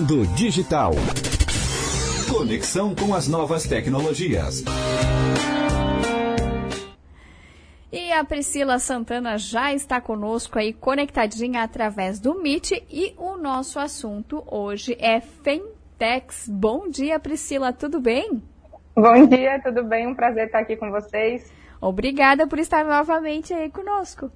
Mundo Digital. Conexão com as novas tecnologias. E a Priscila Santana já está conosco aí, conectadinha através do Meet. E o nosso assunto hoje é Fintechs. Bom dia, Priscila, tudo bem? Bom dia, tudo bem? Um prazer estar aqui com vocês. Obrigada por estar novamente aí conosco.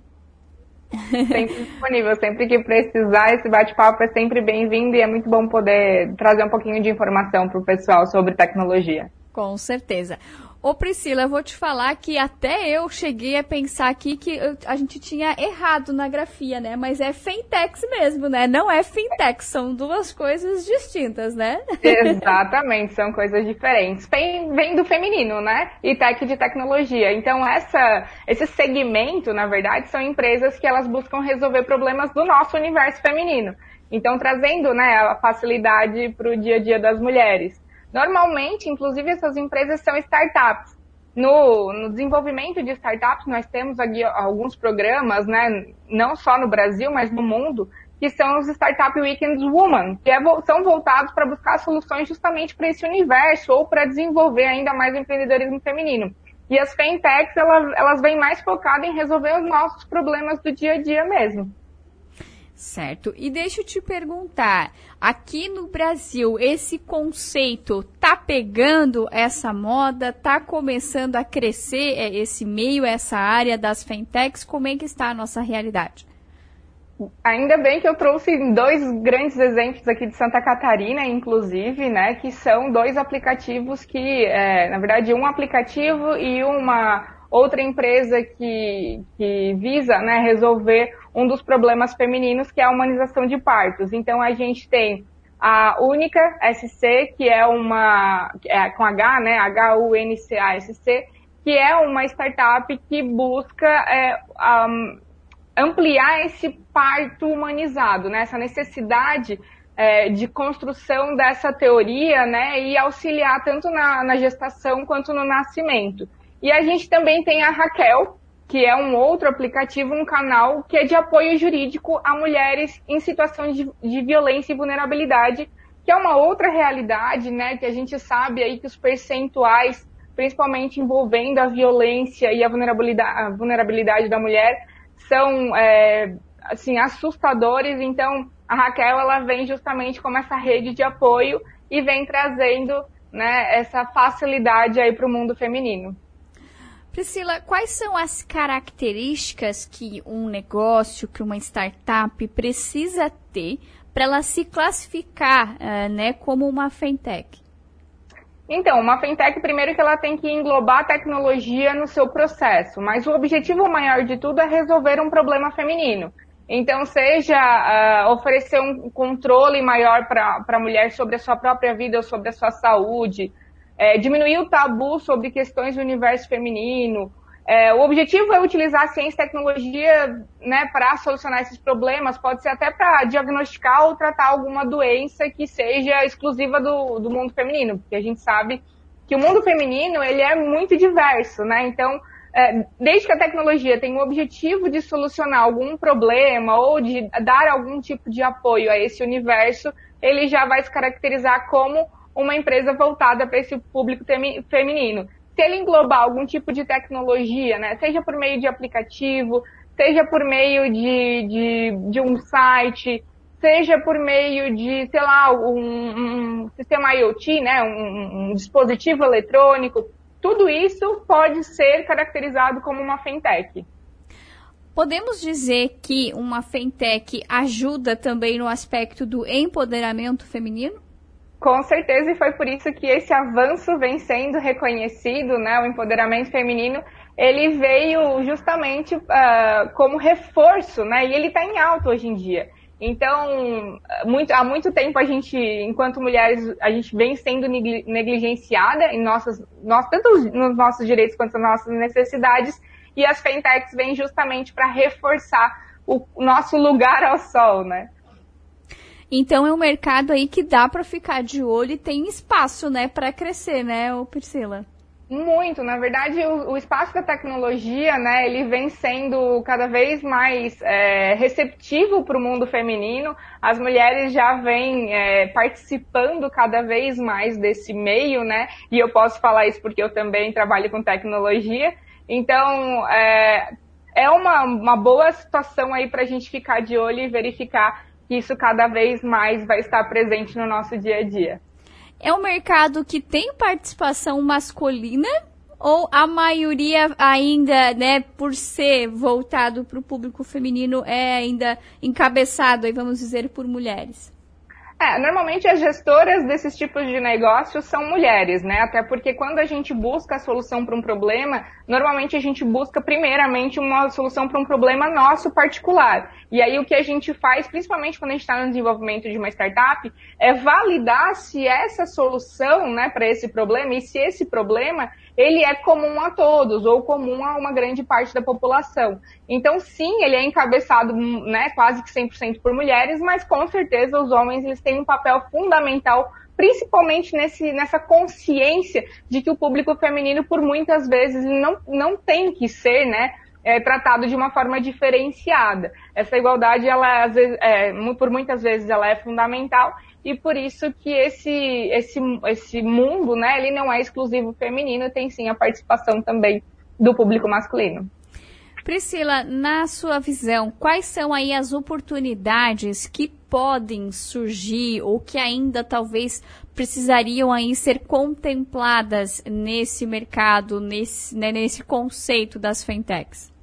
Sempre disponível, sempre que precisar, esse bate-papo é sempre bem-vindo e é muito bom poder trazer um pouquinho de informação para o pessoal sobre tecnologia. Com certeza. Ô Priscila, eu vou te falar que até eu cheguei a pensar aqui que a gente tinha errado na grafia, né? Mas é fintechs mesmo, né? Não é fintech, são duas coisas distintas, né? Exatamente, são coisas diferentes. Vem, vem do feminino, né? E tech de tecnologia. Então, essa, esse segmento, na verdade, são empresas que elas buscam resolver problemas do nosso universo feminino. Então, trazendo né, a facilidade para o dia a dia das mulheres. Normalmente, inclusive, essas empresas são startups. No, no, desenvolvimento de startups, nós temos aqui alguns programas, né, não só no Brasil, mas no mundo, que são os Startup Weekends Woman, que é, são voltados para buscar soluções justamente para esse universo ou para desenvolver ainda mais o empreendedorismo feminino. E as fintechs, elas, elas vêm mais focadas em resolver os nossos problemas do dia a dia mesmo. Certo. E deixa eu te perguntar, aqui no Brasil, esse conceito tá pegando essa moda, tá começando a crescer é, esse meio, essa área das fintechs? Como é que está a nossa realidade? Ainda bem que eu trouxe dois grandes exemplos aqui de Santa Catarina, inclusive, né, que são dois aplicativos que, é, na verdade, um aplicativo e uma outra empresa que, que visa né, resolver um dos problemas femininos, que é a humanização de partos. Então, a gente tem a Única SC, que é uma, é, com H, né, H-U-N-C-A-S-C, que é uma startup que busca é, um, ampliar esse parto humanizado, né, essa necessidade é, de construção dessa teoria, né, e auxiliar tanto na, na gestação quanto no nascimento. E a gente também tem a Raquel, que é um outro aplicativo, um canal que é de apoio jurídico a mulheres em situação de, de violência e vulnerabilidade, que é uma outra realidade, né? Que a gente sabe aí que os percentuais, principalmente envolvendo a violência e a vulnerabilidade, a vulnerabilidade da mulher, são é, assim assustadores. Então, a Raquel ela vem justamente como essa rede de apoio e vem trazendo né, essa facilidade aí para o mundo feminino. Priscila, quais são as características que um negócio, que uma startup precisa ter para ela se classificar uh, né, como uma fintech? Então, uma fintech, primeiro que ela tem que englobar a tecnologia no seu processo, mas o objetivo maior de tudo é resolver um problema feminino. Então, seja uh, oferecer um controle maior para a mulher sobre a sua própria vida ou sobre a sua saúde, é, diminuir o tabu sobre questões do universo feminino. É, o objetivo é utilizar a ciência e tecnologia né, para solucionar esses problemas, pode ser até para diagnosticar ou tratar alguma doença que seja exclusiva do, do mundo feminino, porque a gente sabe que o mundo feminino ele é muito diverso, né? Então, é, desde que a tecnologia tem o objetivo de solucionar algum problema ou de dar algum tipo de apoio a esse universo, ele já vai se caracterizar como uma empresa voltada para esse público feminino. Se ele englobar algum tipo de tecnologia, né, seja por meio de aplicativo, seja por meio de, de, de um site, seja por meio de, sei lá, um, um sistema IoT, né, um, um, dispositivo eletrônico, tudo isso pode ser caracterizado como uma fintech. Podemos dizer que uma fintech ajuda também no aspecto do empoderamento feminino? Com certeza, e foi por isso que esse avanço vem sendo reconhecido, né? O empoderamento feminino, ele veio justamente uh, como reforço, né? E ele está em alta hoje em dia. Então, muito, há muito tempo a gente, enquanto mulheres, a gente vem sendo negligenciada em nossas, tanto nos nossos direitos quanto nas nossas necessidades, e as fintechs vêm justamente para reforçar o nosso lugar ao sol, né? Então é um mercado aí que dá para ficar de olho e tem espaço, né, para crescer, né, Priscila? Muito, na verdade, o, o, espaço da tecnologia, né, ele vem sendo cada vez mais é, receptivo para o mundo feminino. As mulheres já vêm é, participando cada vez mais desse meio, né, e eu posso falar isso porque eu também trabalho com tecnologia. Então, é, é uma, uma boa situação aí para a gente ficar de olho e verificar isso cada vez mais vai estar presente no nosso dia a dia. É um mercado que tem participação masculina ou a maioria ainda, né, por ser voltado para o público feminino, é ainda encabeçado, aí vamos dizer, por mulheres? É, normalmente as gestoras desses tipos de negócios são mulheres, né? Até porque quando a gente busca a solução para um problema, normalmente a gente busca primeiramente uma solução para um problema nosso particular. E aí o que a gente faz, principalmente quando a gente está no desenvolvimento de uma startup, é validar se essa solução, né, para esse problema e se esse problema ele é comum a todos ou comum a uma grande parte da população. Então, sim, ele é encabeçado, né, quase que 100% por mulheres, mas com certeza os homens eles têm um papel fundamental principalmente nesse, nessa consciência de que o público feminino, por muitas vezes, não, não tem que ser, né, é, tratado de uma forma diferenciada. Essa igualdade, ela, às vezes, é, por muitas vezes, ela é fundamental e por isso que esse, esse, esse mundo, né, ele não é exclusivo feminino, tem sim a participação também do público masculino. Priscila, na sua visão, quais são aí as oportunidades que podem surgir ou que ainda talvez precisariam aí ser contempladas nesse mercado, nesse, né, nesse conceito das fintechs?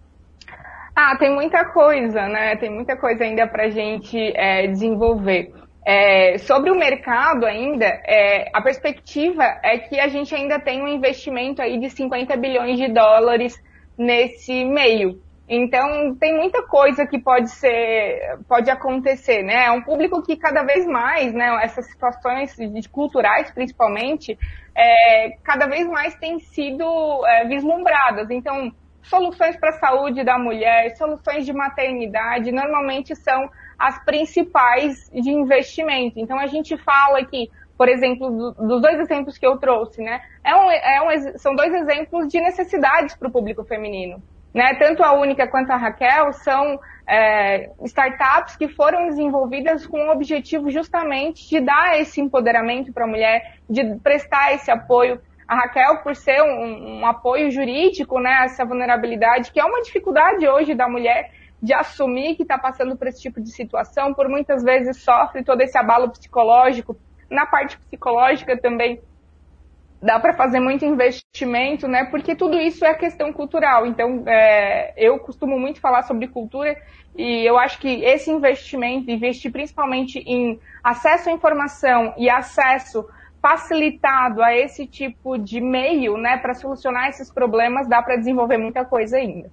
Ah, tem muita coisa, né? Tem muita coisa ainda para a gente é, desenvolver. É, sobre o mercado ainda, é, a perspectiva é que a gente ainda tem um investimento aí de 50 bilhões de dólares nesse meio. Então, tem muita coisa que pode ser, pode acontecer, né? É um público que cada vez mais, né, essas situações culturais, principalmente, é, cada vez mais têm sido é, vislumbradas. Então, soluções para a saúde da mulher, soluções de maternidade, normalmente são as principais de investimento. Então a gente fala aqui, por exemplo, do, dos dois exemplos que eu trouxe, né? É um, é um, são dois exemplos de necessidades para o público feminino. Né? Tanto a Única quanto a Raquel são é, startups que foram desenvolvidas com o objetivo justamente de dar esse empoderamento para a mulher, de prestar esse apoio. A Raquel, por ser um, um apoio jurídico, né, essa vulnerabilidade, que é uma dificuldade hoje da mulher, de assumir que está passando por esse tipo de situação, por muitas vezes sofre todo esse abalo psicológico. Na parte psicológica também dá para fazer muito investimento, né? Porque tudo isso é questão cultural. Então, é, eu costumo muito falar sobre cultura e eu acho que esse investimento, investir principalmente em acesso à informação e acesso facilitado a esse tipo de meio, né, para solucionar esses problemas, dá para desenvolver muita coisa ainda.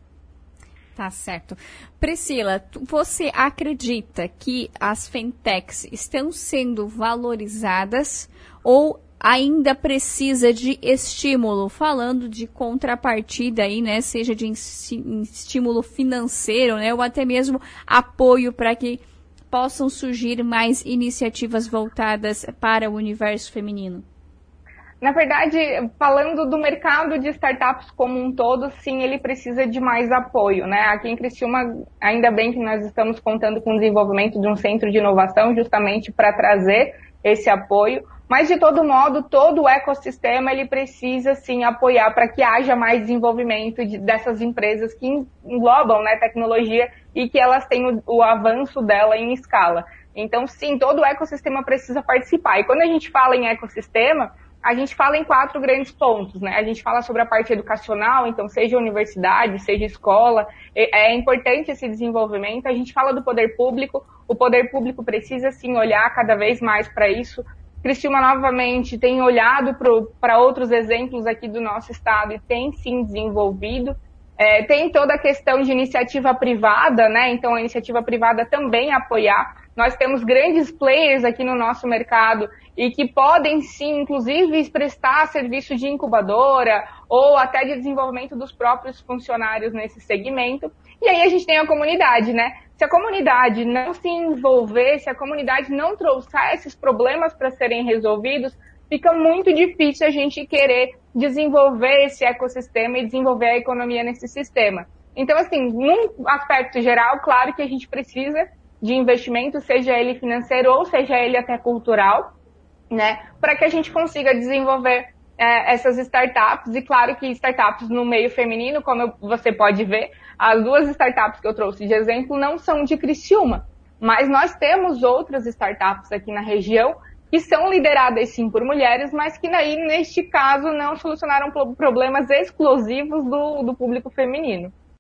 Tá certo. Priscila, você acredita que as fintechs estão sendo valorizadas ou ainda precisa de estímulo? Falando de contrapartida aí, né? Seja de estímulo financeiro, né? Ou até mesmo apoio para que possam surgir mais iniciativas voltadas para o universo feminino. Na verdade, falando do mercado de startups como um todo, sim, ele precisa de mais apoio, né? Aqui em Criciúma, ainda bem que nós estamos contando com o desenvolvimento de um centro de inovação justamente para trazer esse apoio, mas de todo modo, todo o ecossistema ele precisa sim apoiar para que haja mais desenvolvimento de, dessas empresas que englobam né, tecnologia e que elas tenham o, o avanço dela em escala. Então, sim, todo o ecossistema precisa participar. E quando a gente fala em ecossistema, a gente fala em quatro grandes pontos, né? A gente fala sobre a parte educacional, então seja universidade, seja escola, é importante esse desenvolvimento. A gente fala do poder público, o poder público precisa sim olhar cada vez mais para isso. Cristina novamente tem olhado para outros exemplos aqui do nosso estado e tem sim desenvolvido. É, tem toda a questão de iniciativa privada, né? Então a iniciativa privada também apoiar. Nós temos grandes players aqui no nosso mercado e que podem sim, inclusive, prestar serviço de incubadora ou até de desenvolvimento dos próprios funcionários nesse segmento. E aí a gente tem a comunidade, né? Se a comunidade não se envolver, se a comunidade não trouxer esses problemas para serem resolvidos, fica muito difícil a gente querer desenvolver esse ecossistema e desenvolver a economia nesse sistema. Então, assim, num aspecto geral, claro que a gente precisa de investimento, seja ele financeiro ou seja ele até cultural, né, para que a gente consiga desenvolver é, essas startups. E claro que startups no meio feminino, como você pode ver, as duas startups que eu trouxe de exemplo não são de Criciúma, mas nós temos outras startups aqui na região que são lideradas sim por mulheres, mas que aí, neste caso, não solucionaram problemas exclusivos do, do público feminino.